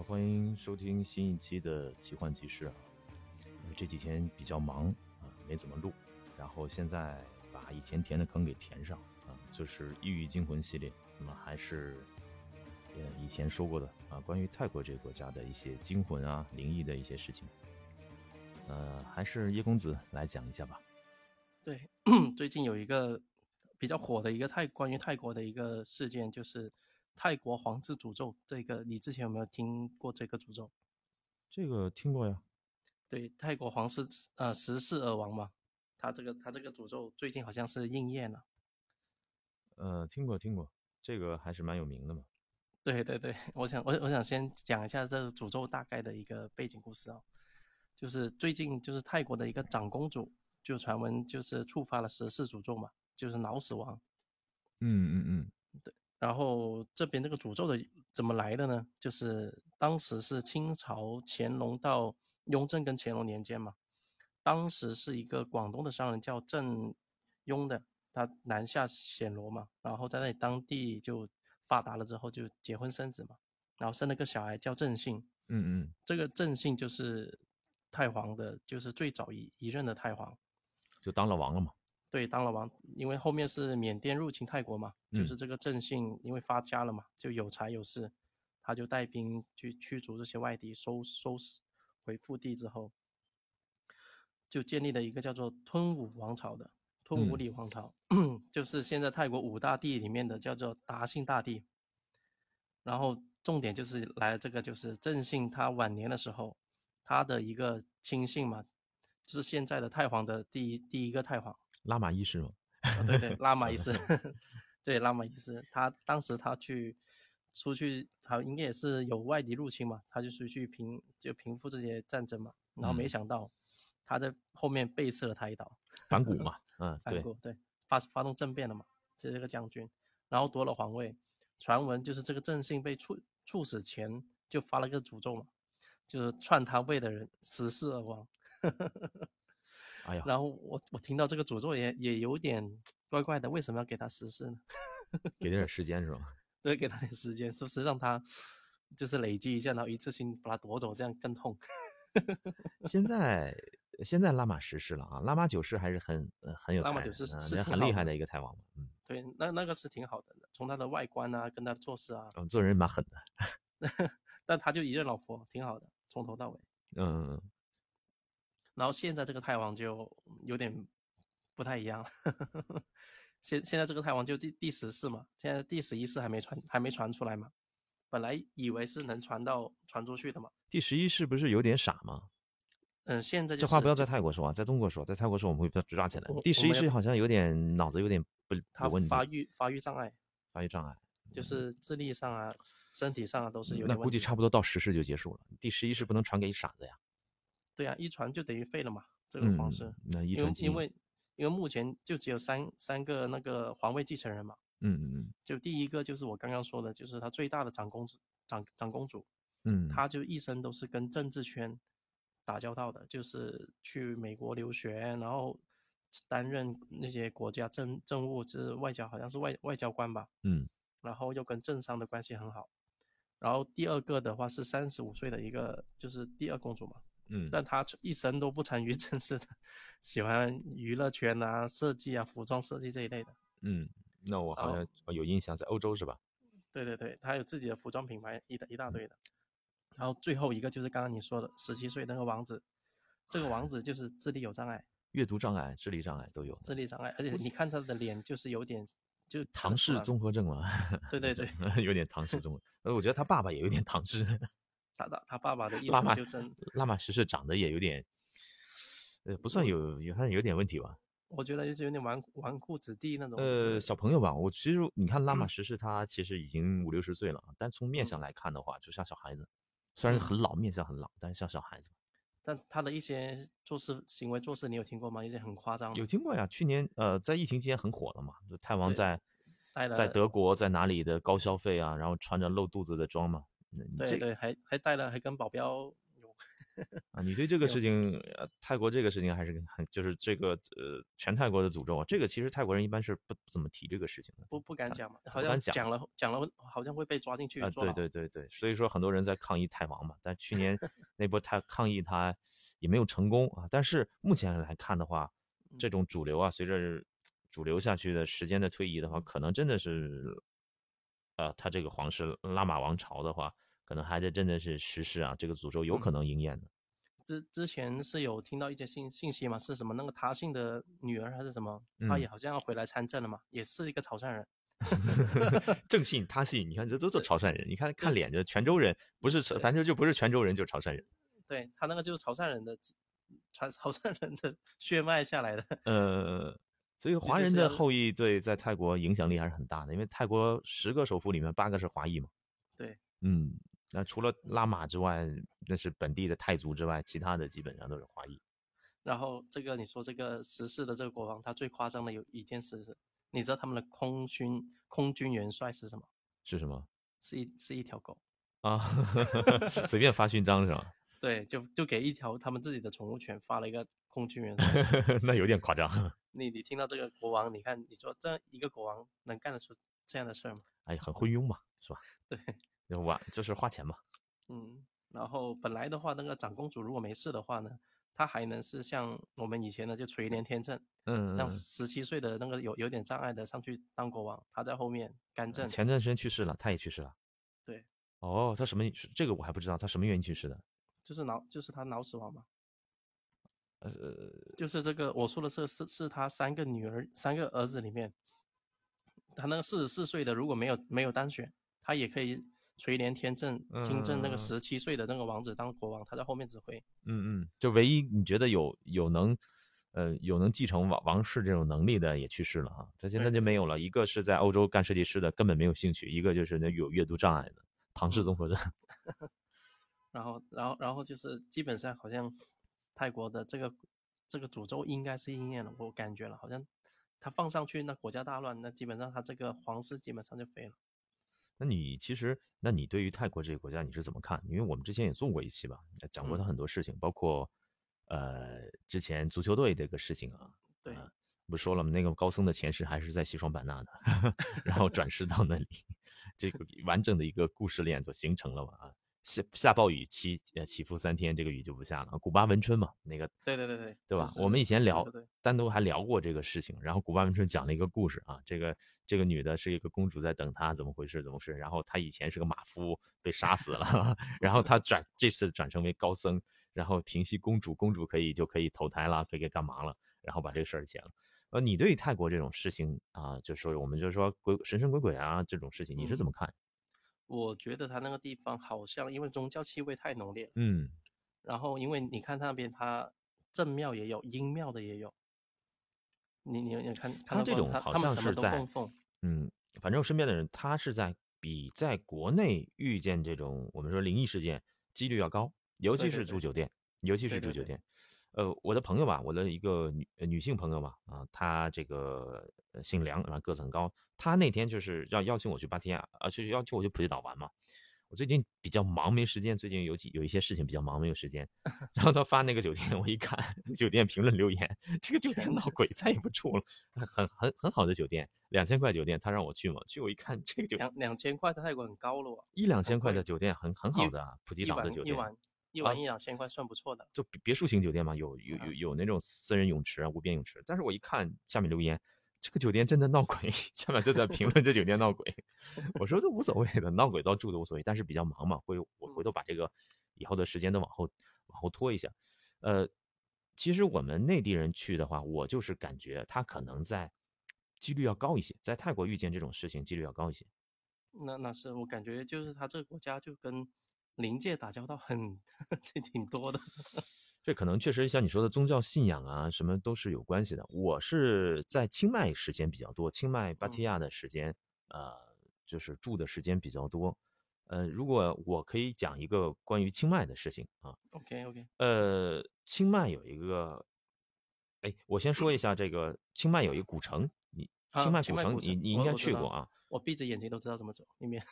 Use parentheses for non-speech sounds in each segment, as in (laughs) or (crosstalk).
欢迎收听新一期的奇幻集市啊。这几天比较忙啊，没怎么录。然后现在把以前填的坑给填上啊，就是《异域惊魂》系列。那么还是呃以前说过的啊，关于泰国这个国家的一些惊魂啊、灵异的一些事情。呃，还是叶公子来讲一下吧。对，(clears throat) 最近有一个比较火的一个泰关于泰国的一个事件，就是泰国皇室诅咒。这个你之前有没有听过这个诅咒？这个听过呀。对，泰国皇室呃十世而亡嘛，他这个他这个诅咒最近好像是应验了。呃，听过听过，这个还是蛮有名的嘛。对对对，我想我我想先讲一下这个诅咒大概的一个背景故事啊。就是最近，就是泰国的一个长公主，就传闻就是触发了十世诅咒嘛，就是脑死亡。嗯嗯嗯，对。然后这边这个诅咒的怎么来的呢？就是当时是清朝乾隆到雍正跟乾隆年间嘛，当时是一个广东的商人叫郑雍的，他南下暹罗嘛，然后在那里当地就发达了之后就结婚生子嘛，然后生了个小孩叫郑信。嗯嗯，这个郑信就是。太皇的，就是最早一一任的太皇，就当了王了嘛。对，当了王，因为后面是缅甸入侵泰国嘛，就是这个郑信因为发家了嘛，就有财有势，他就带兵去驱逐这些外敌，收收拾回腹地之后，就建立了一个叫做吞武王朝的吞武里王朝，(coughs) 就是现在泰国五大帝里面的叫做达信大帝。然后重点就是来这个，就是郑信他晚年的时候。他的一个亲信嘛，就是现在的太皇的第一第一个太皇拉玛一世吗？对对，拉玛一世，对 (laughs) (laughs) 拉玛一世，他当时他去出去，他应该也是有外敌入侵嘛，他就出去平就平复这些战争嘛，然后没想到他在后面背刺了他一刀，反骨 (laughs) 嘛，嗯，反骨对，发发动政变了嘛，这是个将军，然后夺了皇位，传闻就是这个郑信被处处死前就发了个诅咒嘛。就是篡他位的人死世而亡，哎呀，然后我我听到这个诅咒也也有点怪怪的，为什么要给他实施呢？(laughs) 给点时间是吧？对，给他点时间，是不是让他就是累积一下，然后一次性把他夺走，这样更痛？(laughs) 现在现在拉玛十世了啊，拉玛九世还是很很有才，拉玛九世是很厉害的一个太王嗯，对，那那个是挺好的，从他的外观啊，跟他做事啊，嗯，做人蛮狠的，(laughs) 但他就一任老婆，挺好的。从头到尾，嗯，然后现在这个泰王就有点不太一样了。(laughs) 现现在这个泰王就第第十世嘛，现在第十一世还没传，还没传出来嘛。本来以为是能传到传出去的嘛。第十一世不是有点傻吗？嗯，现在就这话不要在泰国说啊，在中国说，在泰国说我们会被抓起来。第十一世好像有点脑子有点不他发育发育障碍，发育障碍。就是智力上啊，身体上啊都是有点那估计差不多到十世就结束了。第十一世不能传给傻子呀。对啊，一传就等于废了嘛，这个方式。那一传因为因为目前就只有三三个那个皇位继承人嘛。嗯嗯嗯。就第一个就是我刚刚说的，就是他最大的长公主长长公主。嗯。他就一生都是跟政治圈打交道的，就是去美国留学，然后担任那些国家政政务之外交，好像是外外交官吧。嗯。然后又跟政商的关系很好，然后第二个的话是三十五岁的一个，就是第二公主嘛，嗯，但他一生都不参与 (laughs) 政治的，喜欢娱乐圈啊、设计啊、服装设计这一类的。嗯，那我好像有印象，在欧洲是吧？对对对，他有自己的服装品牌，一一大堆的。然后最后一个就是刚刚你说的十七岁那个王子，这个王子就是智力有障碍，阅读障碍、智力障碍都有。智力障碍，而且你看他的脸就是有点。就唐氏综合症了，对对对，(laughs) 有点唐氏综合。呃，我觉得他爸爸也有点唐氏。他他他爸爸的意思就真拉玛什是长得也有点，呃，不算有有，他有点问题吧？我觉得就是有点纨纨绔子弟那种。呃，小朋友吧。我其实你看拉玛什是他其实已经五六十岁了，但从面相来看的话，就像小孩子。虽然很老，面相很老，但是像小孩子。但他的一些做事行为做事，你有听过吗？一些很夸张。有听过呀，去年呃，在疫情期间很火的嘛，泰王在在在德国在哪里的高消费啊，然后穿着露肚子的装嘛。对对，还还带了，还跟保镖有 (laughs) 啊，你对这个事情，呃，泰国这个事情还是很，就是这个呃，全泰国的诅咒啊，这个其实泰国人一般是不怎么提这个事情的，不不敢讲嘛，好像讲了讲了，好像会被抓进去啊。对对对对，所以说很多人在抗议泰王嘛，但去年 (laughs) 那波他抗议他也没有成功啊。但是目前来看的话，这种主流啊，随着主流下去的时间的推移的话，可能真的是，呃，他这个皇室拉玛王朝的话。可能还得真的是实施啊，这个诅咒有可能应验的。之之前是有听到一些信信息嘛，是什么那个他姓的女儿还是什么，他也好像要回来参政了嘛，也是一个潮汕人。(laughs) 正 (laughs) 信他信，你看这都是潮汕人，你看看脸就泉州人，不是反正就不是泉州人就是潮汕人。(laughs) 对他那个就是潮汕人的传潮汕人的血脉下来的。呃，所以华人的后裔对在泰国影响力还是很大的，因为泰国十个首富里面八个是华裔嘛。对，嗯。那除了拉玛之外，那是本地的泰族之外，其他的基本上都是华裔。然后这个你说这个十四的这个国王，他最夸张的有一件事是，你知道他们的空军空军元帅是什么？是什么？是一是一条狗啊，随便发勋章是吧？(laughs) 对，就就给一条他们自己的宠物犬发了一个空军元帅，(laughs) 那有点夸张。(laughs) 你你听到这个国王，你看你说这一个国王能干得出这样的事儿吗？哎，很昏庸嘛，是吧？对。哇，就是花钱嘛。嗯，然后本来的话，那个长公主如果没事的话呢，她还能是像我们以前的就垂帘听政，嗯，让十七岁的那个有有点障碍的上去当国王，他在后面干政。前段时间去世了，他也去世了。对。哦，他什么？这个我还不知道，他什么原因去世的？就是脑，就是他脑死亡嘛。呃，就是这个我说的是是是他三个女儿、三个儿子里面，他那个四十四岁的如果没有没有当选，他也可以。垂帘听政，听政那个十七岁的那个王子当国王，他在后面指挥。嗯嗯，就唯一你觉得有有能，呃，有能继承王王室这种能力的也去世了啊，他现在就没有了。一个是在欧洲干设计师的，根本没有兴趣；一个就是那有阅读障碍的唐氏综合症。(laughs) 然后，然后，然后就是基本上好像泰国的这个这个诅咒应该是应验了，我感觉了，好像他放上去，那国家大乱，那基本上他这个皇室基本上就废了。那你其实，那你对于泰国这个国家你是怎么看？因为我们之前也做过一期吧，讲过他很多事情，包括，呃，之前足球队这个事情啊，对，不说了吗？那个高僧的前世还是在西双版纳的，(laughs) 然后转世到那里，这个完整的一个故事链就形成了嘛啊。下下暴雨期呃起伏三天，这个雨就不下了。古巴文春嘛，那个对对对对，对吧？我们以前聊单独还聊过这个事情。然后古巴文春讲了一个故事啊，这个这个女的是一个公主在等他，怎么回事？怎么回事？然后她以前是个马夫，被杀死了，(laughs) 然后她转这次转成为高僧，然后平息公主，公主可以就可以投胎了，可以干嘛了？然后把这个事儿结了。呃，你对于泰国这种事情啊，就说我们就说鬼神神鬼鬼啊这种事情，你是怎么看？我觉得他那个地方好像因为宗教气味太浓烈，嗯，然后因为你看那边他正庙也有，阴庙的也有，你你你看他这种好像是在，嗯，反正我身边的人他是在比在国内遇见这种我们说灵异事件几率要高，尤其是住酒店，尤其是住酒店。呃，我的朋友吧，我的一个女女性朋友嘛，啊，她这个姓梁，然后个子很高。她那天就是要邀请我去芭提雅，啊，就是邀请我去普吉岛玩嘛。我最近比较忙，没时间。最近有几有一些事情比较忙，没有时间。(laughs) 然后她发那个酒店，我一看，酒店评论留言，这个酒店闹 (laughs) 鬼，再也不住了。很很很好的酒店，两千块酒店，她让我去嘛，去我一看，这个酒店两两千块的泰国很高了，一两千块的酒店很很好的普吉岛的酒店。一晚一晚一两千块算不错的，就别墅型酒店嘛，有有有有那种私人泳池啊，无边泳池。但是我一看下面留言，这个酒店真的闹鬼，下面就在评论这酒店闹鬼。我说这无所谓的，闹鬼倒住都无所谓，但是比较忙嘛，会我回头把这个以后的时间都往后往后拖一下。呃，其实我们内地人去的话，我就是感觉他可能在几率要高一些，在泰国遇见这种事情几率要高一些。那那是我感觉就是他这个国家就跟。灵界打交道很 (laughs) 挺多的，(laughs) 这可能确实像你说的宗教信仰啊，什么都是有关系的。我是在清迈时间比较多，清迈芭提雅的时间，呃，就是住的时间比较多。呃，如果我可以讲一个关于清迈的事情啊，OK OK，呃，清迈有一个，哎，我先说一下这个清迈有一个古城，你清迈古城你你应该去过啊。我闭着眼睛都知道怎么走里面。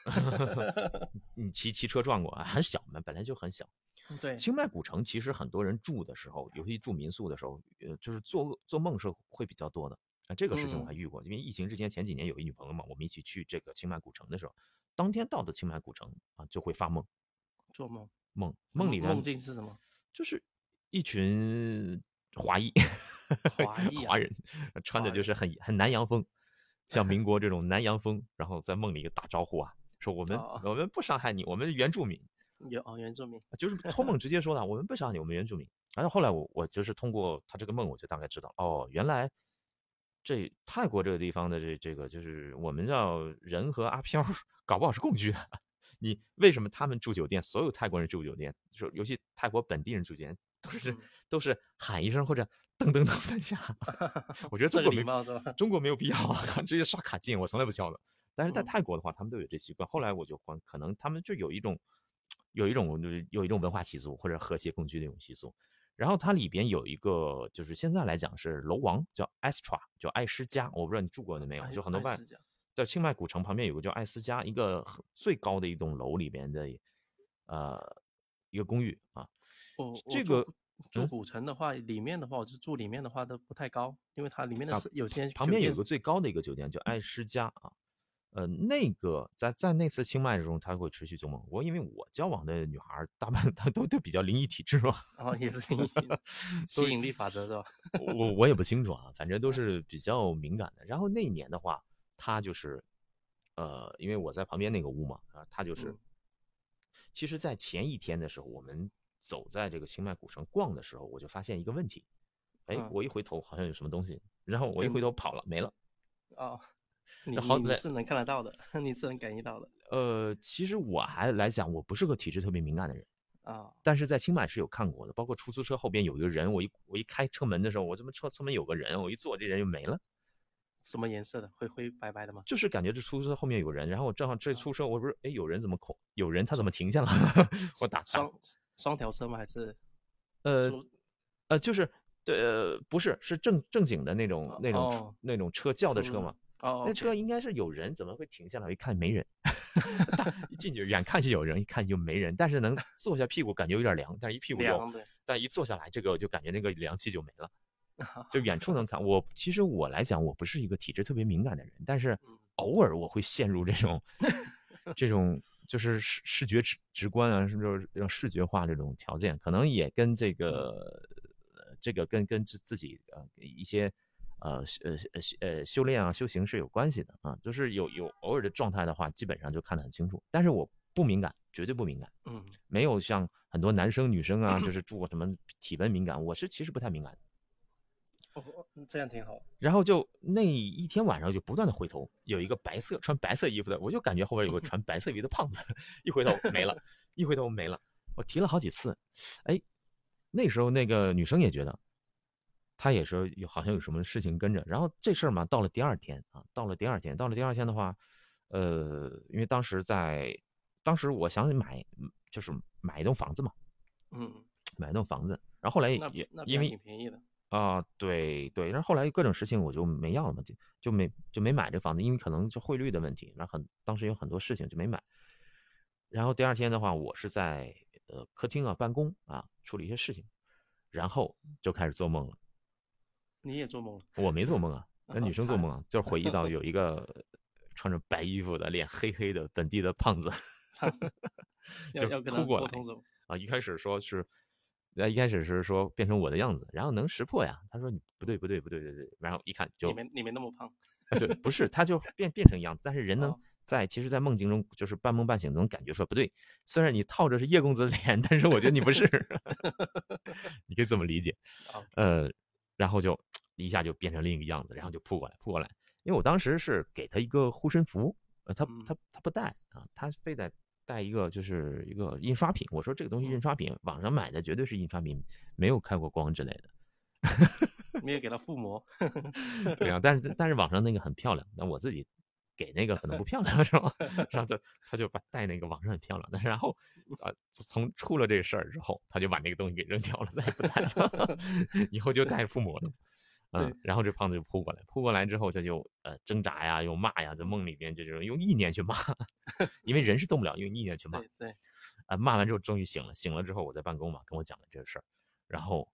你 (laughs) 骑骑车转过啊，很小嘛，本来就很小。对，清迈古城其实很多人住的时候，尤其住民宿的时候，呃，就是做做梦是会比较多的。啊，这个事情我还遇过，因为疫情之前前几年有一女朋友嘛，我们一起去这个清迈古城的时候，当天到的清迈古城啊，就会发梦，做梦梦梦里面梦境是什么？就是一群华裔华裔 (laughs) 华人，穿的就是很很南洋风，像民 (laughs) 国这种南洋风，然后在梦里打招呼啊，说我们哦我们不伤害你，我们原住民，有哦，原住民就是托梦 (laughs) 直接说的，我们不伤害你，我们原住民。然后后来我我就是通过他这个梦，我就大概知道，哦，原来这泰国这个地方的这这个就是我们叫人和阿飘，搞不好是共居的。(laughs) 你为什么他们住酒店，所有泰国人住酒店，就尤其泰国本地人住酒店，都是、嗯都是喊一声或者噔噔噔三下。(laughs) 我觉得中国没貌是吧？中国没有必要啊，(laughs) 直接刷卡进，我从来不敲的。但是在嗯泰国的话，他们都有这习惯。后来我就换，可能他们就有一种，有一种就是有一种文化习俗或者和谐共居的一种习俗。然后它里边有一个，就是现在来讲是楼王，叫 Astra，叫爱诗家。我不知道你住过的没有，就很多外在清迈古城旁边有个叫爱思家，一个最高的一栋楼里边的，呃，一个公寓啊。这个住古城的话，里面的话，我就住里面的话都不太高，因为它里面的有些旁边有个最高的一个酒店叫爱诗家啊，呃，那个在在那次清迈的时候，他会持续做梦。我因为我交往的女孩儿大半她都都比较灵异体质嘛，哦也是 (laughs) 吸吸引力法则是吧？我我也不清楚啊，反正都是比较敏感的。然后那一年的话，他就是，呃，因为我在旁边那个屋嘛，啊，他就是嗯，其实，在前一天的时候，我们走在这个清迈古城逛的时候，我就发现一个问题，哎，嗯我一回头好像有什么东西，然后我一回头跑了，没了。哦，你好来你你是能看得到的，(laughs) 你是能感应到的呃，其实我还来讲，我不是个体质特别敏感的人，啊。但是在清迈是有看过的，包括出租车后边有一个人，我一我一开车门的时候，我怎么车车门有个人，我一坐这人就没了，什么颜色的？灰灰白白的吗？就是感觉这出租车后面有个人，然后我正好这出租车，我不是哎有人怎么空，有人他怎么停下了？(laughs) 我打打双双条车吗？还是呃呃就是对呃不是是正正经的那种那种哦那种车轿的车车嘛，哦，那车应该是有人，怎么会停下来？我一看没人，(laughs) 大一进去远看是有人，一看就没人，但是能坐下屁股感觉有点凉，但是一屁股有，凉的但一坐下来，这个就感觉那个凉气就没了。(laughs) 就远处能看，我其实我来讲，我不是一个体质特别敏感的人，但是嗯偶尔我会陷入这种 (laughs) 这种就是视视觉直直观啊，是不是让视觉化这种条件，可能也跟这个呃这个跟跟自自己呃一些呃呃呃呃修炼啊修行是有关系的啊，就是有有偶尔的状态的话，基本上就看得很清楚，但是我不敏感，绝对不敏感，嗯。没有像很多男生女生啊，就是住过什么体温敏感，我是其实不太敏感。哦，哦这样挺好。然后就那一天晚上就不断的回头，有一个白色穿白色衣服的，我就感觉后边有个穿白色衣服的胖子，(laughs) 一回头没了，一回头没了。我提了好几次，哎，那时候那个女生也觉得，她也说有好像有什么事情跟着。然后这事儿嘛，到了第二天啊，到了第二天，到了第二天的话，呃，因为当时在，当时我想买，就是买一栋房子嘛，嗯，买一栋房子。然后后来那也因为挺便宜的。啊，对对，然后后来各种事情我就没要了嘛，就就没就没买这房子，因为可能就汇率的问题，然后很当时有很多事情就没买。然后第二天的话，我是在呃客厅啊办公啊处理一些事情，然后就开始做梦了。你也做梦了？我没做梦啊，(laughs) 那女生做梦啊，就是回忆到有一个穿着白衣服的、脸黑黑的本地的胖子，(laughs) 要就扑过来？啊，一开始说是，呃，一开始是说变成我的样子，然后能识破呀。他说你不对不对不对对对，然后一看就你没你没那么胖。啊，对，不是，他就 (laughs) 变变成一样子，但是人能哦在其实，在梦境中就是半梦半醒能感觉出来不对。虽然你套着是叶公子的脸，但是我觉得你不是，(laughs) 你可以这么理解。(laughs) 呃，然后就一下就变成另一个样子，然后就扑过来扑过来。因为我当时是给他一个护身符，呃，他嗯他他不带啊，他非得带一个就是一个印刷品。我说这个东西印刷品，网上买的绝对是印刷品，没有开过光之类的。(laughs) 没有给他附魔。对啊，但是但是网上那个很漂亮，那我自己给那个可能不漂亮，是吧？然后就他就把带那个网上很漂亮，但是然后啊，从出了这个事儿之后，他就把那个东西给扔掉了，再也不带了，(laughs) 以后就带覆膜了。嗯，然后这胖子就扑过来，扑过来之后他就呃挣扎呀，又骂呀，在梦里边就这种用意念去骂，(laughs) 因为人是动不了，用意念去骂。对，啊，骂完之后终于醒了，醒了之后我在办公嘛，跟我讲了这个事儿，然后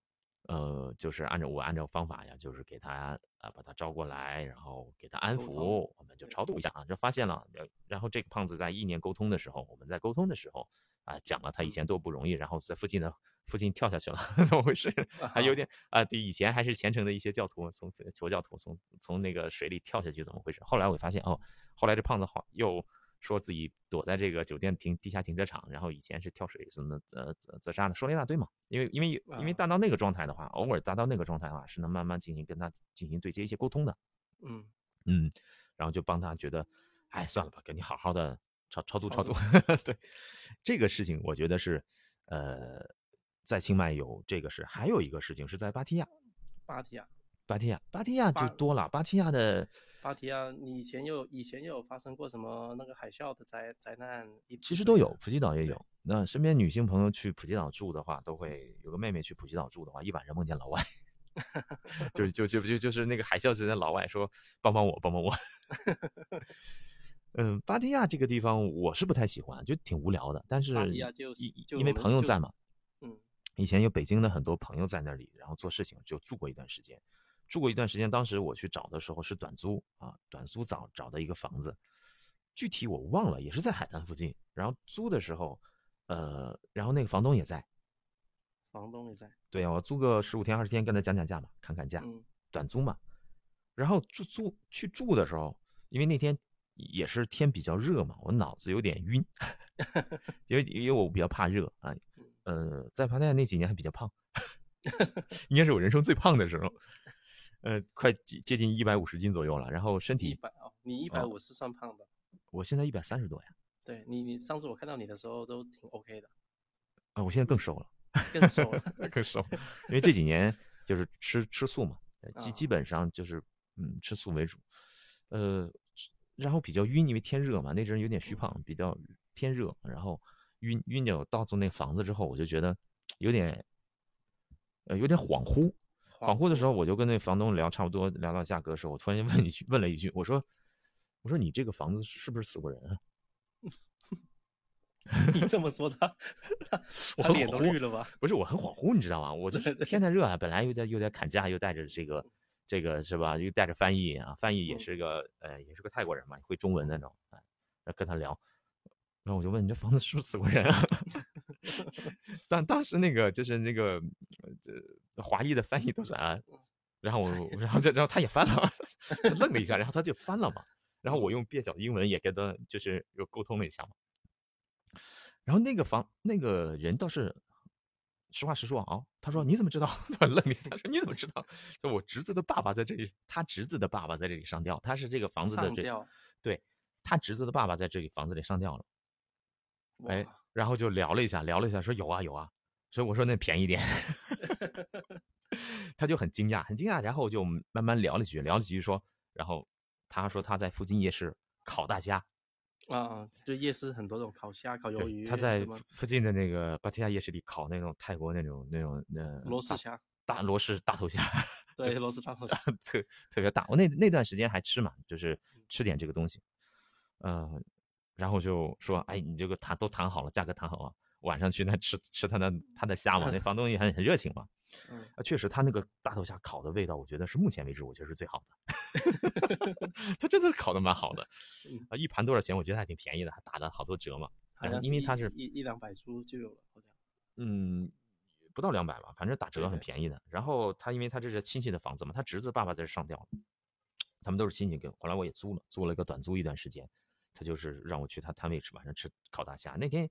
呃就是按照我按照方法呀，就是给他啊把他招过来，然后给他安抚，我们就超度。一下啊，就发现了，然后这个胖子在意念沟通的时候，我们在沟通的时候啊讲了他以前多不容易，然后在附近的。附近跳下去了，(laughs) 怎么回事？还有点啊，对，以前还是虔诚的一些教徒，从佛教徒从从那个水里跳下去，怎么回事？后来我发现哦，后来这胖子好又说自己躲在这个酒店停地下停车场，然后以前是跳水什么呃自自杀的，说了一大堆嘛。因为因为因为达到那个状态的话，偶尔达到那个状态的话，是能慢慢进行跟他进行对接一些沟通的。嗯嗯，然后就帮他觉得，哎，算了吧，跟你好好的超超度超度。(laughs) 对，这个事情我觉得是呃。在清迈有这个事，还有一个事情是在芭提雅。芭提雅，芭提雅，芭提雅就多了。芭提雅的芭提雅，你以前有以前有发生过什么那个海啸的灾灾难？其实都有，普吉岛也有。那身边女性朋友去普吉岛住的话，都会有个妹妹去普吉岛住的话，一晚上梦见老外，(laughs) 就就就就就是那个海啸之前老外说帮帮我，帮帮我。(laughs) 嗯，芭提雅这个地方我是不太喜欢，就挺无聊的。但是因为朋友在嘛。以前有北京的很多朋友在那里，然后做事情就住过一段时间，住过一段时间。当时我去找的时候是短租啊，短租找找的一个房子，具体我忘了，也是在海滩附近。然后租的时候，呃，然后那个房东也在，房东也在。对啊，我租个十五天二十天，跟他讲讲价嘛，砍砍价，短租嘛。然后住租去住的时候，因为那天也是天比较热嘛，我脑子有点晕，(laughs) 因为因为我比较怕热啊。呃，在帕提亚那几年还比较胖，(laughs) 应该是我人生最胖的时候，呃，快接近一百五十斤左右了。然后身体一百哦，你一百五是算胖的，我现在一百三十多呀。对你，你上次我看到你的时候都挺 OK 的。啊，我现在更瘦了，更瘦了，更瘦，因为这几年就是吃吃素嘛，基基本上就是嗯吃素为主，呃，然后比较晕，因为天热嘛，那阵有点虚胖，比较天热，然后。晕晕就到住那房子之后，我就觉得有点，呃，有点恍惚。恍惚的时候，我就跟那房东聊，差不多聊到价格的时候，我突然间问一句，问了一句，我说：“我说你这个房子是不是死过人啊？” (laughs) 你这么说他，他 (laughs) 脸都绿了吧？不是，我很恍惚，你知道吗？我就是天太热啊，本来又在又在砍价，又带着这个这个是吧？又带着翻译啊，翻译也是个呃，也是个泰国人嘛，会中文那种啊，跟他聊。然后我就问你这房子是不是 (laughs) 死过人啊？(laughs) 当当时那个就是那个这华裔的翻译都是啊，然后我然后这然后他也翻了，愣了一下，然后他就翻了嘛。然后我用蹩脚英文也跟他就是又沟通了一下嘛。然后那个房那个人倒是实话实说啊，他说你怎么知道？他愣了一下，他说你怎么知道？就我侄子的爸爸在这里，他侄子的爸爸在这里上吊，他是这个房子的这对他侄子的爸爸在这里房子里上吊了。哎，然后就聊了一下，聊了一下，说有啊有啊，所以我说那便宜点 (laughs) (laughs) 他就很惊讶，很惊讶，然后就慢慢聊了几句，聊了几句说，然后他说他在附近夜市烤大虾，啊，就夜市很多种烤虾、烤鱿鱼，他在附近的那个芭提雅夜市里烤那种泰国那种那种那螺丝虾，大螺丝大头虾，对，螺丝大头虾特特别大，我那那段时间还吃嘛，就是吃点这个东西，嗯。然后就说：“哎，你这个谈都谈好了，价格谈好了，晚上去那吃吃他的他的虾嘛。那房东也很很热情嘛。啊，确实，他那个大头虾烤的味道，我觉得是目前为止我觉得是最好的。(laughs) 他真的是烤的蛮好的。(laughs) 啊，一盘多少钱？我觉得还挺便宜的，还打了好多折嘛。因为他是一一两百株就有了，好像。嗯，不到两百吧，反正打折很便宜的。然后他因为他这是亲戚的房子嘛，他侄子爸爸在这上吊，他们都是亲戚。跟后来我也租了，租了一个短租一段时间。”他就是让我去他摊位吃，晚上吃烤大虾。那天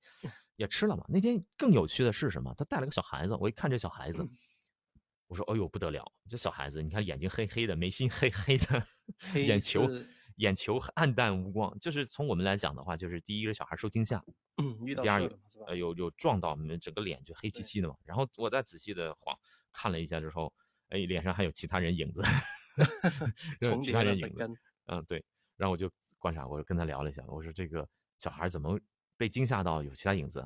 也吃了嘛。那天更有趣的是什么？他带了个小孩子。我一看这小孩子，我说：“哎呦不得了！这小孩子，你看眼睛黑黑的，眉心黑黑的，(laughs) 眼球眼球暗淡无光。就是从我们来讲的话，就是第一个小孩受惊吓，第二有呃有有撞到，整个脸就黑漆漆的嘛。然后我再仔细的晃看了一下之后，哎，脸上还有其他人影子，(laughs) 其他人影子。嗯，对。然后我就。观察，我就跟他聊了一下，我说这个小孩怎么被惊吓到有其他影子？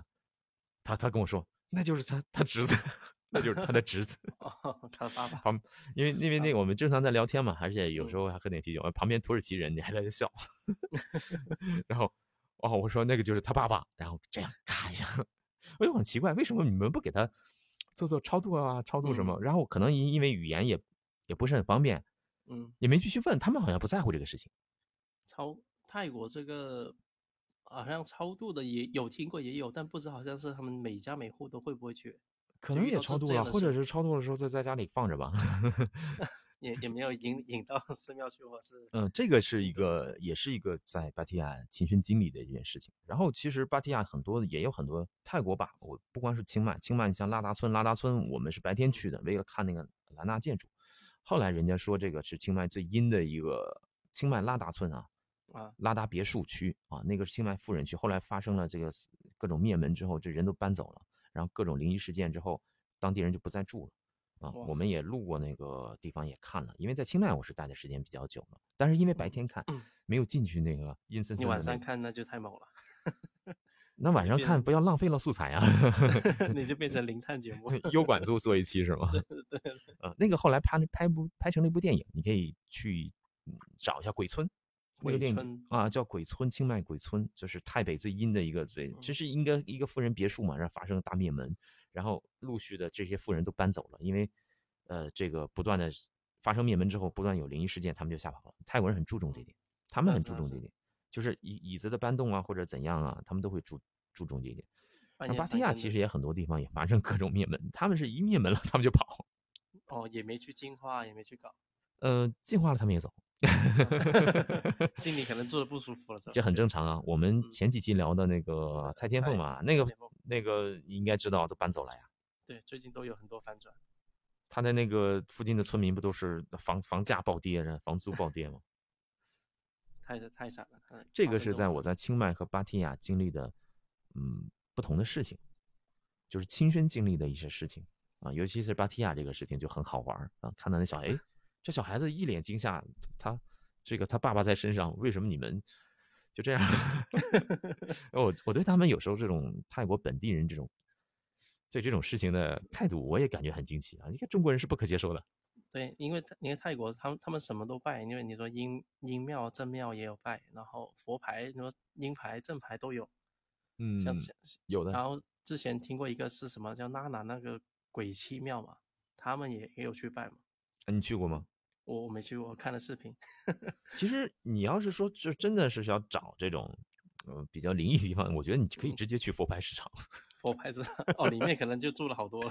他他跟我说，那就是他他侄子，那就是他的侄子。(laughs) 哦，他的爸爸。旁，因为因为那个我们正常在聊天嘛，而且有时候还喝点啤酒。旁边土耳其人，你还在这笑。(laughs) (laughs) 然后，哦，我说那个就是他爸爸。然后这样咔一下，我就很奇怪，为什么你们不给他做做超度啊？超度什么？然后可能因因为语言也也不是很方便，嗯，也没继续问。他们好像不在乎这个事情。超泰国这个。好像超度的也有听过，也有，但不知好像是他们每家每户都会不会去，可能也超度了，或者是超度的时候在在家里放着吧，(laughs) (laughs) 也也没有引引到 (laughs) 寺庙去，或是嗯，这个是一个，也是一个在芭提雅亲身经历的一件事情。然后其实芭提雅很多也有很多泰国吧，我不光是清迈，清迈像拉达村，拉达村我们是白天去的，为了看那个兰纳建筑。后来人家说这个是清迈最阴的一个清迈拉达村啊。啊，拉达别墅区啊，那个是清迈富人区。后来发生了这个各种灭门之后，这人都搬走了，然后各种灵异事件之后，当地人就不再住了啊。我们也路过那个地方也看了，因为在清迈我是待的时间比较久了，但是因为白天看没有进去那个阴森森。你晚上看那就太猛了。那晚上看不要浪费了素材啊。(laughs) (laughs) 你就变成零探节目，(laughs) 优管组做一期是吗？对对。啊，那个后来拍拍部拍成了一部电影，你可以去找一下《鬼村》。那个电影啊，叫《鬼村》，清迈鬼村，就是泰北最阴的一个最，这是应该一个富人别墅嘛，然后发生了大灭门，然后陆续的这些富人都搬走了，因为，呃，这个不断的发生灭门之后，不断有灵异事件，他们就吓跑了。泰国人很注重这点，他们很注重这点，就是椅椅子的搬动啊，或者怎样啊，他们都会注注重这点。芭提雅其实也很多地方也发生各种灭门，他们是一灭门了，他们就跑。哦，也没去进化，也没去搞。呃，进化了他们也走。(laughs) 心里可能住的不舒服了，这很正常啊。我们前几期聊的那个蔡天凤嘛，那个那个你应该知道，都搬走了呀。对，最近都有很多反转。他的那个附近的村民不都是房房价暴跌，房租暴跌吗？(laughs) 太太惨了。这个是在我在清迈和芭提雅经历的，嗯，不同的事情，就是亲身经历的一些事情啊。尤其是芭提雅这个事情就很好玩啊，看到那小哎。这小孩子一脸惊吓，他这个他爸爸在身上，为什么你们就这样？(laughs) (laughs) 我我对他们有时候这种泰国本地人这种对这种事情的态度，我也感觉很惊奇啊！你看中国人是不可接受的。对，因为因为泰国他们他们什么都拜，因为你说阴阴庙正庙也有拜，然后佛牌你说阴牌正牌都有，嗯，像有的。然后之前听过一个是什么叫娜娜那个鬼妻庙嘛，他们也也有去拜嘛。你去过吗？我我没去过，我看了视频。(laughs) 其实你要是说，就真的是要找这种，呃，比较灵异的地方，我觉得你可以直接去佛牌市场。(laughs) 佛牌市场哦，里面可能就住了好多了，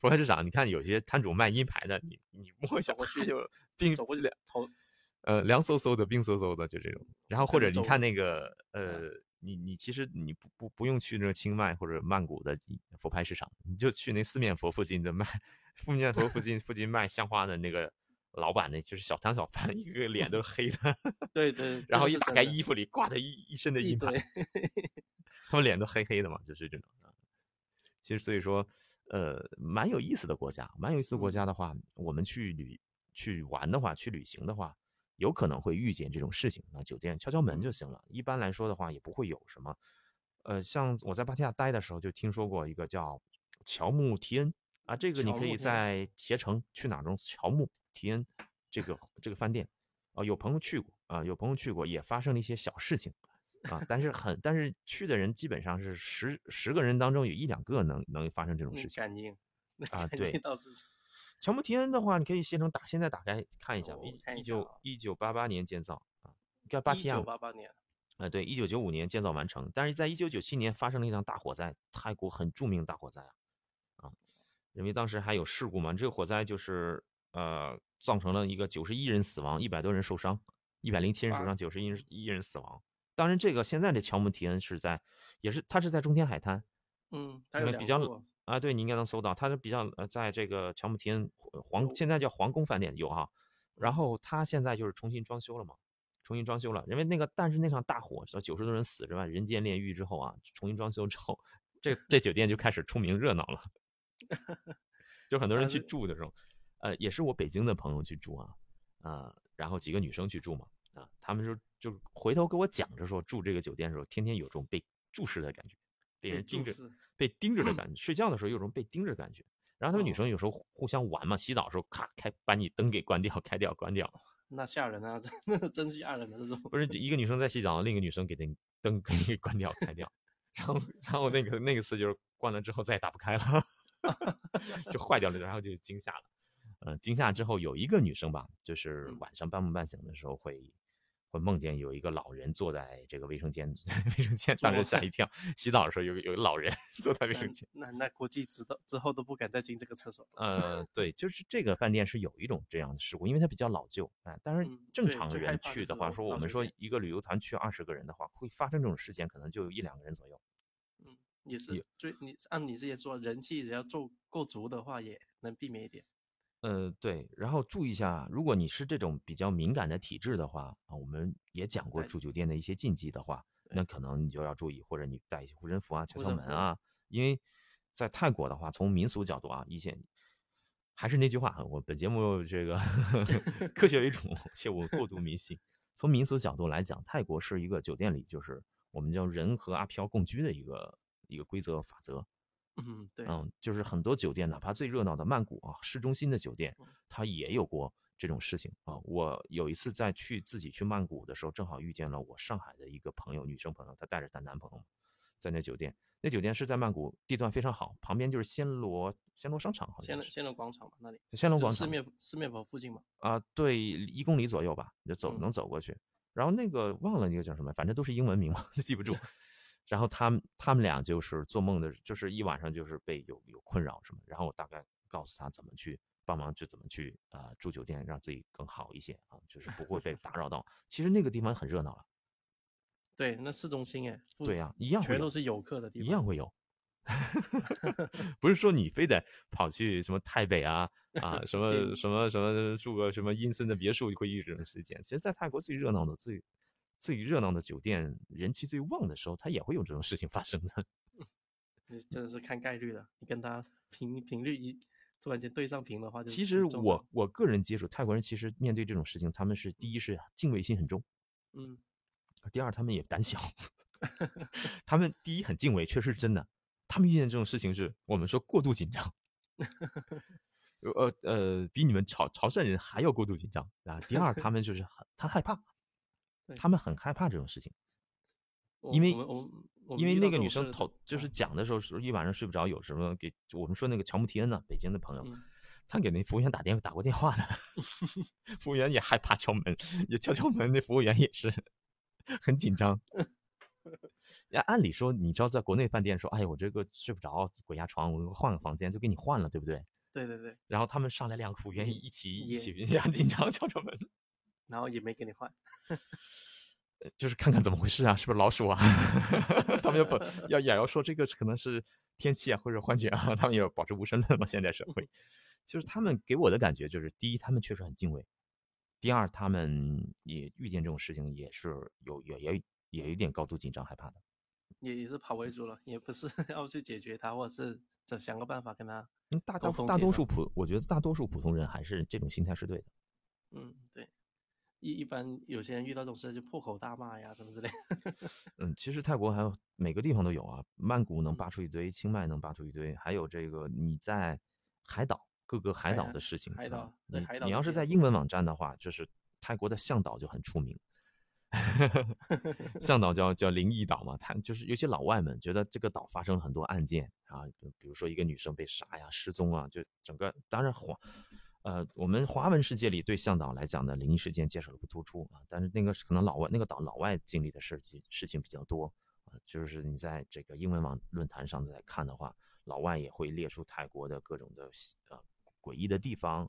佛牌市场，你看有些摊主卖阴牌的，你你摸一下，过去就冰，走过去凉，呃，凉飕飕的，冰飕飕的，就这种。然后或者你看那个，呃，你你其实你不不不用去那个清迈或者曼谷的佛牌市场，你就去那四面佛附近的卖。四面佛附近附近卖香花的那个老板呢，就是小摊小贩，一个脸都是黑的。(laughs) 对对。然后一打开衣服里挂的一一身的银牌，他们脸都黑黑的嘛，就是这种。其实所以说，呃，蛮有意思的国家，蛮有意思的国家的话，我们去旅去玩的话，去旅行的话，有可能会遇见这种事情。那酒店敲敲门就行了。一般来说的话，也不会有什么。呃，像我在芭提雅待的时候，就听说过一个叫乔木提恩。啊，这个你可以在携程去哪中乔木提恩这个这个饭店，啊，有朋友去过啊，有朋友去过，也发生了一些小事情啊，但是很但是去的人基本上是十十个人当中有一两个能能发生这种事情。干净啊，(laughs) 对。乔木提恩的话，你可以携程打，现在打开看一下，一九一九八八年建造啊，叫巴提雅。一九八八年。啊，对，一九九五年建造完成，但是在一九九七年发生了一场大火灾，泰国很著名大火灾啊。因为当时还有事故嘛，这个火灾就是呃造成了一个九十一人死亡，一百多人受伤，一百零七人受伤，九十一人一人死亡。当然，这个现在这乔木提恩是在，也是它是在中天海滩，嗯，比较啊，对你应该能搜到，它是比较呃在这个乔木提恩皇现在叫皇宫饭店有哈，然后它现在就是重新装修了嘛，重新装修了，因为那个但是那场大火，九十多人死之外？人间炼狱之后啊，重新装修之后，(laughs) 这这酒店就开始出名热闹了。(laughs) 就很多人去住的时候，呃，也是我北京的朋友去住啊，啊，然后几个女生去住嘛，啊，他们就就回头给我讲着说，住这个酒店的时候，天天有种被注视的感觉，被人盯着，被盯着的感觉，睡觉的时候有种被盯着感觉，然后他们女生有时候互相玩嘛，洗澡的时候咔开把你灯给关掉，开掉，关掉。那吓人啊！真 (laughs) 的真吓人的这种。不是一个女生在洗澡，另一个女生给灯灯给你关掉开掉，然后然后那个那个次就是关了之后再也打不开了，(laughs) 就坏掉了，然后就惊吓了。嗯，惊吓之后有一个女生吧，就是晚上半梦半醒的时候会。会梦见有一个老人坐在这个卫生间，(laughs) 卫生间当时吓一 (laughs) 跳。洗澡的时候有有个老人 (laughs) 坐在卫生间，那那估计知道之后都不敢再进这个厕所。呃，对，就是这个饭店是有一种这样的事故，因为它比较老旧。啊，但是正常人去的话，说我们说一个旅游团去二十个人的话，会发生这种事件，可能就有一两个人左右。嗯，也是，就你按你之前说，人气只要做够足的话，也能避免一点。呃，对，然后注意一下，如果你是这种比较敏感的体质的话啊，我们也讲过住酒店的一些禁忌的话，那可能你就要注意，或者你带一些护身符啊、敲敲门啊。因为在泰国的话，从民俗角度啊，一些还是那句话，我本节目这个 (laughs) 科学为主，且我过度迷信。从民俗角度来讲，泰国是一个酒店里就是我们叫人和阿飘共居的一个一个规则法则。嗯，对，嗯，就是很多酒店，哪怕最热闹的曼谷啊，市中心的酒店，它也有过这种事情啊。我有一次在去自己去曼谷的时候，正好遇见了我上海的一个朋友，女生朋友，她带着她男朋友，在那酒店，那酒店是在曼谷，地段非常好，旁边就是暹罗暹罗商场，好像是暹罗广场嘛，那里暹罗广场四面四面佛附近嘛。啊，对，一公里左右吧，就走能走过去。然后那个忘了那个叫什么，反正都是英文名嘛，(laughs) 记不住。(laughs) 然后他们他们俩就是做梦的，就是一晚上就是被有有困扰什么，然后我大概告诉他怎么去帮忙，就怎么去啊住酒店，让自己更好一些啊，就是不会被打扰到。其实那个地方很热闹了，对，那市中心哎，对呀，一样全都是游客的地方，一样会有，(laughs) 不是说你非得跑去什么台北啊啊什么什么什么住个什么阴森的别墅会遇这种事件。其实，在泰国最热闹的最。最热闹的酒店，人气最旺的时候，它也会有这种事情发生的。(laughs) 你真的是看概率的。你跟他频频率一突然间对上频的话，其实我我个人接触泰国人，其实面对这种事情，他们是第一是敬畏心很重，嗯，第二他们也胆小。(laughs) 他们第一很敬畏，确实是真的。他们遇见这种事情是我们说过度紧张，(laughs) 呃呃，比你们潮潮汕人还要过度紧张啊。第二，他们就是很他害怕。他们很害怕这种事情，因为因为那个女生头就是讲的时候，是一晚上睡不着，有什么给我们说那个乔木提恩呢？北京的朋友，他给那服务员打电话打过电话的，(laughs) 服务员也害怕敲门，也敲敲门，那服务员也是很紧张。(laughs) 呀，按理说，你知道，在国内饭店说，哎，我这个睡不着，鬼压床，我换个房间就给你换了，对不对？对对对。然后他们上来两个服务员一起一起也很紧张，敲敲门。然后也没给你换，就是看看怎么回事啊，是不是老鼠啊？(laughs) 他们要不要也要说这个可能是天气啊，或者幻觉啊？他们也要保持无神论嘛？现在社会，就是他们给我的感觉就是，第一，他们确实很敬畏；第二，他们也遇见这种事情也是有也也也有点高度紧张害怕的，也也是跑为主了，也不是 (laughs) 要去解决它，或者是想想个办法跟他。大大大多数普，我觉得大多数普通人还是这种心态是对的。嗯，对。一一般有些人遇到这种事就破口大骂呀，什么之类。(laughs) 嗯，其实泰国还有每个地方都有啊，曼谷能扒出一堆，清迈能扒出一堆，还有这个你在海岛各个海岛的事情。海岛，你。你要是在英文网站的话，就是泰国的向导就很出名。(laughs) 向导叫叫灵异岛嘛，他就是有些老外们觉得这个岛发生了很多案件啊，比如说一个女生被杀呀、失踪啊，就整个当然火。呃，我们华文世界里对向导来讲的灵异事件介绍的不突出啊，但是那个可能老外那个岛老外经历的事情事情比较多啊，就是你在这个英文网论坛上在看的话，老外也会列出泰国的各种的呃诡异的地方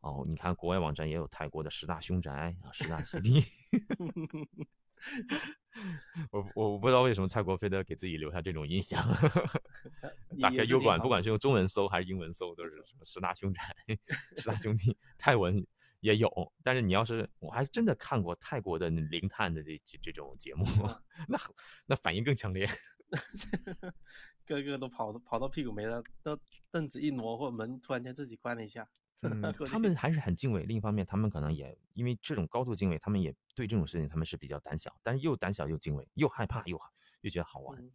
哦，你看国外网站也有泰国的十大凶宅啊，十大奇 (laughs) 地。(laughs) 我我不知道为什么泰国非得给自己留下这种印象。(laughs) 打开优管，不管是用中文搜还是英文搜，都是什么十大凶宅、(laughs) 十大兄弟。泰文也有，但是你要是我还真的看过泰国的灵探的这这种节目，那那反应更强烈，个个都跑跑到屁股没了，都凳子一挪或门突然间自己关了一下。嗯，(laughs) 他们还是很敬畏。另一方面，他们可能也因为这种高度敬畏，他们也对这种事情他们是比较胆小，但是又胆小又敬畏，又害怕又又觉得好玩。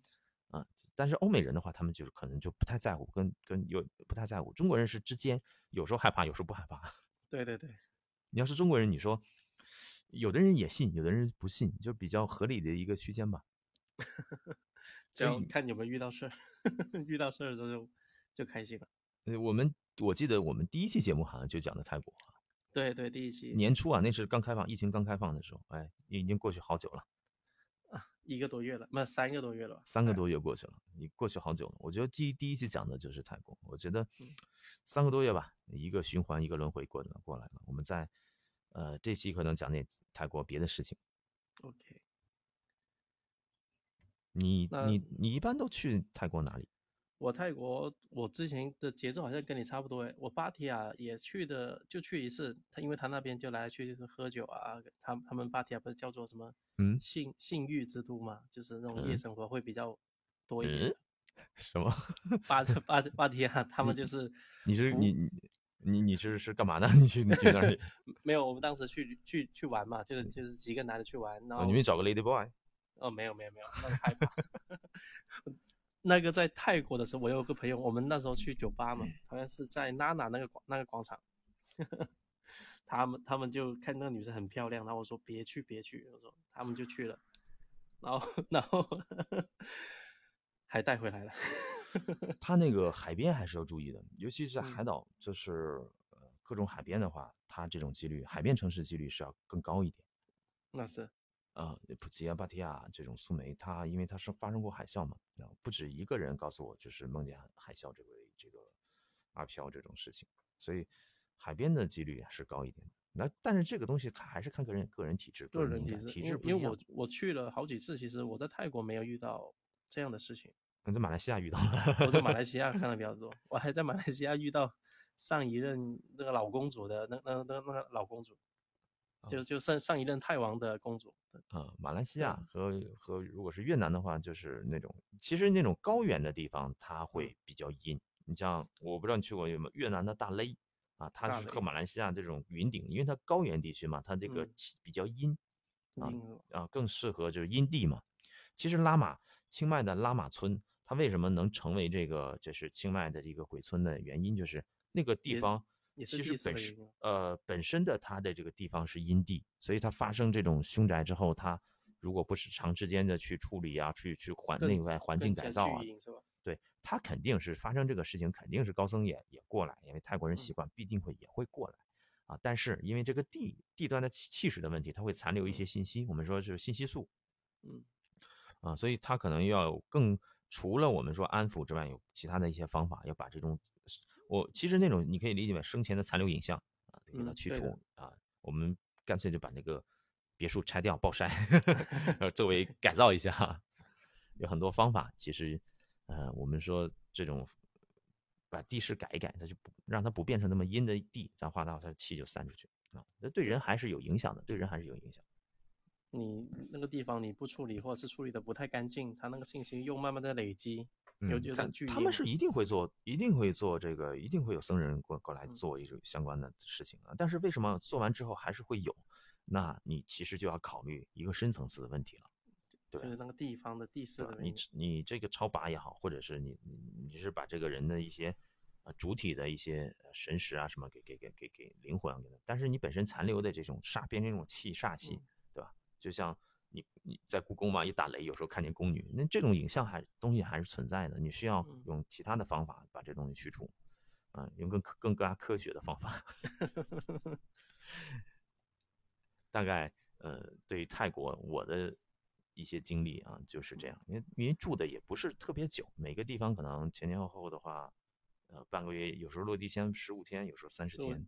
啊。但是欧美人的话，他们就是可能就不太在乎，跟跟有不太在乎。中国人是之间有时候害怕，有时候不害怕。(laughs) 对对对，你要是中国人，你说有的人也信，有的人不信，就比较合理的一个区间吧。(laughs) 这样看有没有遇到事儿，遇到事儿的时候就就开心了。呃，我们我记得我们第一期节目好像就讲的泰国。对对，第一期年初啊，那是刚开放，疫情刚开放的时候，哎，已经过去好久了。啊，一个多月了，那三个多月了吧。三个多月过去了，你过去好久了。我觉得第第一期讲的就是泰国，我觉得三个多月吧，一个循环，一个轮回过的过来了。我们在呃这期可能讲点泰国别的事情。OK。你你你一般都去泰国哪里？我泰国，我之前的节奏好像跟你差不多诶。我芭提雅也去的，就去一次。他因为他那边就来去就是喝酒啊，他他们芭提雅不是叫做什么？嗯，性性欲之都嘛，就是那种夜生活会比较多一点。(laughs) 什么？芭 (laughs) 芭芭提雅他们就是你是你你你你是是干嘛的？(laughs) 你去你去那里？没有，我们当时去去去玩嘛，就是就是几个男的去玩，然后你们找个 lady boy。哦，没有没有没有，那么害怕。那个在泰国的时候，我有个朋友，我们那时候去酒吧嘛，好像是在娜娜那个广那个广场，(laughs) 他们他们就看那个女生很漂亮，然后我说别去别去，我说他们就去了，然后 (laughs) 然后还带回来了。(laughs) 他那个海边还是要注意的，尤其是在海岛，就是呃各种海边的话，它这种几率，海边城市几率是要更高一点。那是。呃，普吉亚、芭提雅这种苏梅，它因为它是发生过海啸嘛，啊不止一个人告诉我，就是梦见海啸这个这个阿飘这种事情，所以海边的几率是高一点。那但是这个东西看还是看个人个人体质，个人体质不一样。因为我我去了好几次，其实我在泰国没有遇到这样的事情。你在马来西亚遇到了？(laughs) 我在马来西亚看的比较多，我还在马来西亚遇到上一任那个老公主的那那那那个老公主。就就上上一任泰王的公主，啊，马来西亚和和如果是越南的话，就是那种其实那种高原的地方，它会比较阴。你像我不知道你去过有没有越南的大勒啊，它是和马来西亚这种云顶，因为它高原地区嘛，它这个比较阴啊啊，更适合就是阴地嘛。其实拉玛清迈的拉玛村，它为什么能成为这个就是清迈的这个鬼村的原因，就是那个地方。其实本身呃本身的它的这个地方是阴地，所以它发生这种凶宅之后，它如果不是长时间的去处理啊，去去环内外环境改造啊，对，它肯定是发生这个事情，肯定是高僧也也过来，因为泰国人习惯必定会也会过来。啊。但是因为这个地地段的气气势的问题，它会残留一些信息，我们说是信息素，嗯。啊，所以它可能要更除了我们说安抚之外，有其他的一些方法，要把这种。我其实那种你可以理解为生前的残留影像啊，给它去除啊。我们干脆就把那个别墅拆掉，暴晒，(laughs) 作为改造一下。有很多方法，其实，呃，我们说这种把地势改一改，它就不让它不变成那么阴的地，这样话它它气就散出去啊。那对人还是有影响的，对人还是有影响。你那个地方你不处理，或者是处理的不太干净，它那个信息又慢慢的累积。有有他他们是一定会做，一定会做这个，一定会有僧人过过来做一种相关的事情啊。但是为什么做完之后还是会有？那你其实就要考虑一个深层次的问题了，对就是那个地方的地势的你你这个超拔也好，或者是你你是把这个人的一些呃主体的一些神识啊什么给给给给给灵魂给他，但是你本身残留的这种煞变成这种气煞气，对吧？就像。你你在故宫嘛，一打雷，有时候看见宫女，那这种影像还东西还是存在的。你需要用其他的方法把这东西去除，啊，用更更更加科学的方法。(laughs) 大概呃，对于泰国我的一些经历啊，就是这样。因为因为住的也不是特别久，每个地方可能前前后后的话，呃，半个月，有时候落地签十五天，有时候三十天。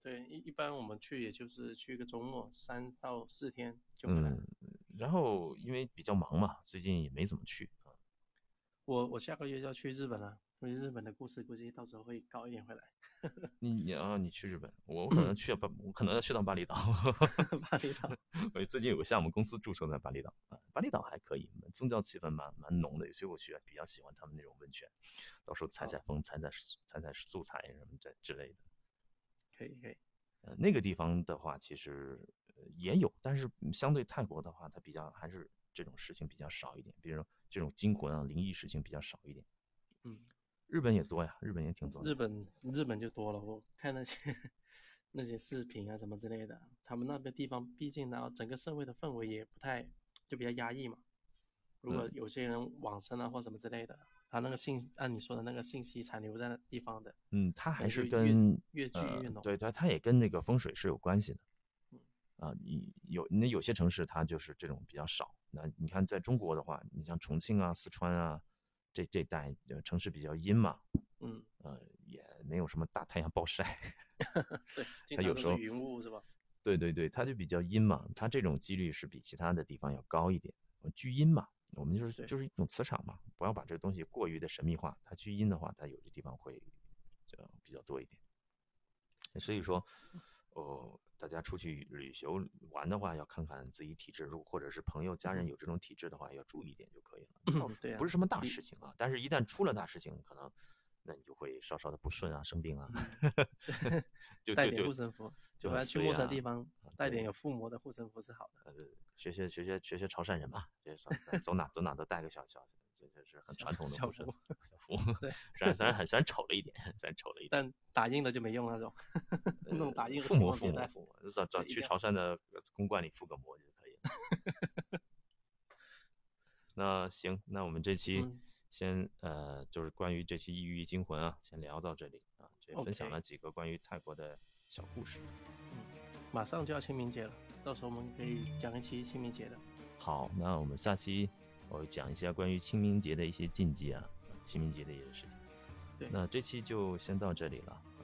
对，一一般我们去也就是去一个周末，三到四天就回来。然后因为比较忙嘛，最近也没怎么去啊。我我下个月要去日本了，因为日本的故事估计到时候会搞一点回来。(laughs) 你你啊，你去日本，我可能去巴，我可能要去趟巴厘岛。(laughs) 巴厘岛，我最近有个项目公司注册在巴厘岛啊，巴厘岛还可以，宗教气氛蛮蛮浓的，所以我去比较喜欢他们那种温泉，到时候采采风、采采采采素材什么这之类的。可以可以，呃，那个地方的话，其实。也有，但是相对泰国的话，它比较还是这种事情比较少一点，比如说这种惊魂啊、灵异事情比较少一点。嗯，日本也多呀，日本也挺多。日本日本就多了，我看那些那些视频啊什么之类的，他们那个地方毕竟然后整个社会的氛围也不太就比较压抑嘛。如果嗯有些人往生啊或什么之类的，他那个信按你说的那个信息残留在那地方的，嗯，它还是跟越聚呃越浓对对，它也跟那个风水是有关系的。嗯啊，你有那有些城市它就是这种比较少。那你看在中国的话，你像重庆啊、四川啊这这带呃城市比较阴嘛，嗯，呃，也没有什么大太阳暴晒。(laughs) (laughs) 对，经它有时候云雾是吧？对对对，它就比较阴嘛，它这种几率是比其他的地方要高一点。呃聚阴嘛，我们就是就是一种磁场嘛，不要把这个东西过于的神秘化。它聚阴的话，它有的地方会呃比较多一点。所以说，呃，大家出去旅游玩的话，要看看自己体质，如或者是朋友家人有这种体质的话，要注意一点就可以了。(clears throat) 倒对啊不是什么大事情啊，但是一旦出了大事情，可能那你就会稍稍的不顺啊，生病啊，(laughs) 就带点就就护身符，就去陌生地方带点有附魔的护身符是好的。呃，学学学学学学潮汕人嘛，走哪走哪都带个小小，是很传统的小护身符小符。对虽然虽然很虽然丑了一点，虽然丑了一点。但打印的就没用那种，那种打印的附魔千万别带。附魔附魔，找找去潮汕的公馆里附个膜就可以了。那行，那我们这期嗯先呃，就是关于这期《异域惊魂》啊，先聊到这里啊，这分享了几个关于泰国的小故事。马上就要清明节了，到时候我们可以讲一期清明节的。好，那我们下期我讲一下关于清明节的一些禁忌啊，清明节的一些事情。对那这期就先到这里了啊，